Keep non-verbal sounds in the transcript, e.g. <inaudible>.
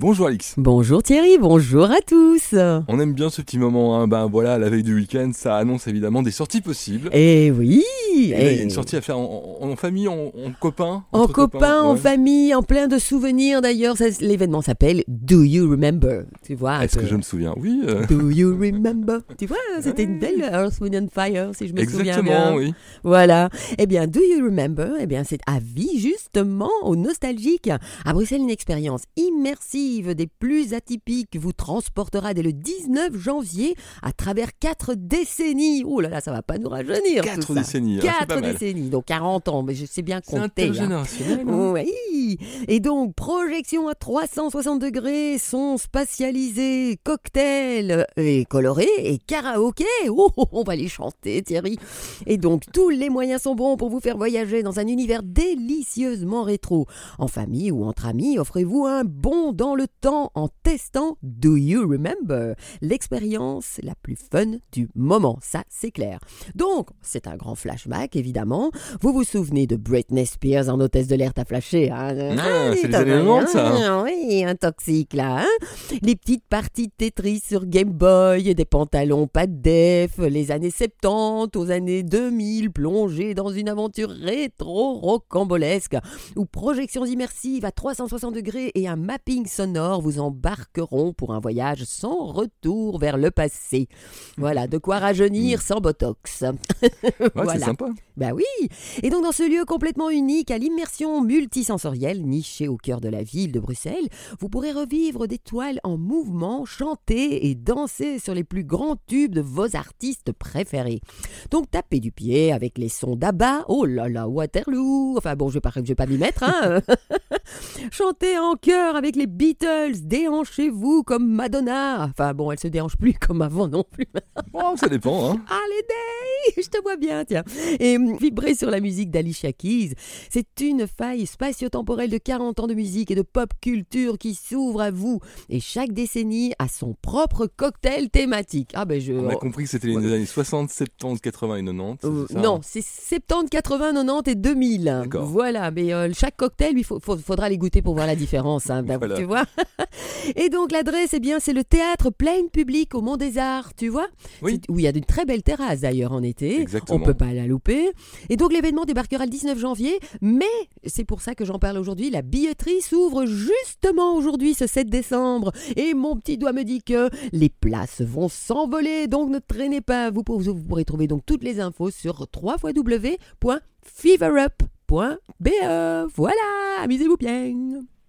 Bonjour Alix. Bonjour Thierry, bonjour à tous. On aime bien ce petit moment, hein. ben voilà, la veille du week-end, ça annonce évidemment des sorties possibles. Eh oui Et là, il y a une sortie à faire en, en- en famille, en, en copain En copain, en ouais. famille, en plein de souvenirs d'ailleurs. L'événement s'appelle Do You Remember Tu vois Est-ce que je me souviens? Oui. euh, Do you remember Tu vois, c'était une belle Earth, Wind and Fire, si je me souviens Exactement, bien. oui. Voilà. Eh bien, Do You Remember Eh bien, c'est à vie justement aux nostalgiques. À Bruxelles, une expérience immersive des plus atypiques vous transportera dès le 19 janvier à travers quatre décennies. Oh là là, ça va pas nous rajeunir. tout Quatre ça. décennies, hein, c'est pas Quatre mal. décennies, donc 40 ans, mais je sais bien C'est compter. intergénérationnel. hein. Oui, et donc projection à 360 degrés, son spatialisé, cocktail et coloré et karaoké. Oh, oh, on va les chanter, Thierry. Et donc tous les moyens sont bons pour vous faire voyager dans un univers délicieusement rétro. En famille ou entre amis, offrez-vous un bond dans le temps en testant Do You Remember, l'expérience la plus fun du moment. Ça, c'est clair. Donc, c'est un grand flashback, évidemment. Vous vous souvenez de Britney Spears en hôtesse de l'air t'as flashé, hein? Ah, c'est les t'as- années 90, ça, Ah, Oui, un toxique, là. hein? Les petites parties de Tetris sur Game Boy, des pantalons pas de def, les années 70 aux années 2000, plongées dans une aventure rétro-rocambolesque, où projections immersives à 360 degrés et un mapping sonore vous embarqueront pour un voyage sans retour vers le passé. Voilà, de quoi rajeunir sans botox. <laughs> Ouais, voilà. c'est sympa. Bah oui Et donc dans ce lieu complètement unique, à l'immersion multisensorielle, niché au cœur de la ville de Bruxelles, vous pourrez revivre des toiles en mouvement, chanter et danser sur les plus grands tubes de vos artistes préférés. Donc tapez du pied avec les sons d'Abba, oh là là, Waterloo, enfin bon, je vais pas, je vais pas m'y mettre, hein <laughs> Chantez en chœur avec les Beatles, déhanchez-vous comme Madonna, enfin bon, elle se déhanche plus comme avant non plus. Oh, ça dépend. Hein. Holiday Je te vois bien, tiens. Et hum, vibrer sur la musique d'Alicia Keys, c'est une faille spatio-temporelle de 40 ans de musique et de pop culture qui s'ouvre à vous. Et chaque décennie a son propre cocktail thématique. Ah ben je... On a compris que c'était les années 60, 70, 80 et 90. Euh, ça non, c'est 70, 80, 90 et 2000. D'accord. Voilà, mais euh, chaque cocktail, il faudra les goûter pour voir la différence. hein, Voilà. Tu vois Et donc l'adresse, eh bien, c'est le théâtre plein public au Mont des Arts, tu vois Oui. Où il y a de très belles terrasses d'ailleurs en été. Exactement. On peut pas la louper. Et donc l'événement débarquera le 19 janvier, mais c'est pour ça que j'en parle aujourd'hui. La billetterie s'ouvre justement aujourd'hui, ce 7 décembre. Et mon petit doigt me dit que les places vont s'envoler, donc ne traînez pas. Vous pourrez trouver donc toutes les infos sur www.feverup.be. Voilà, amusez-vous bien.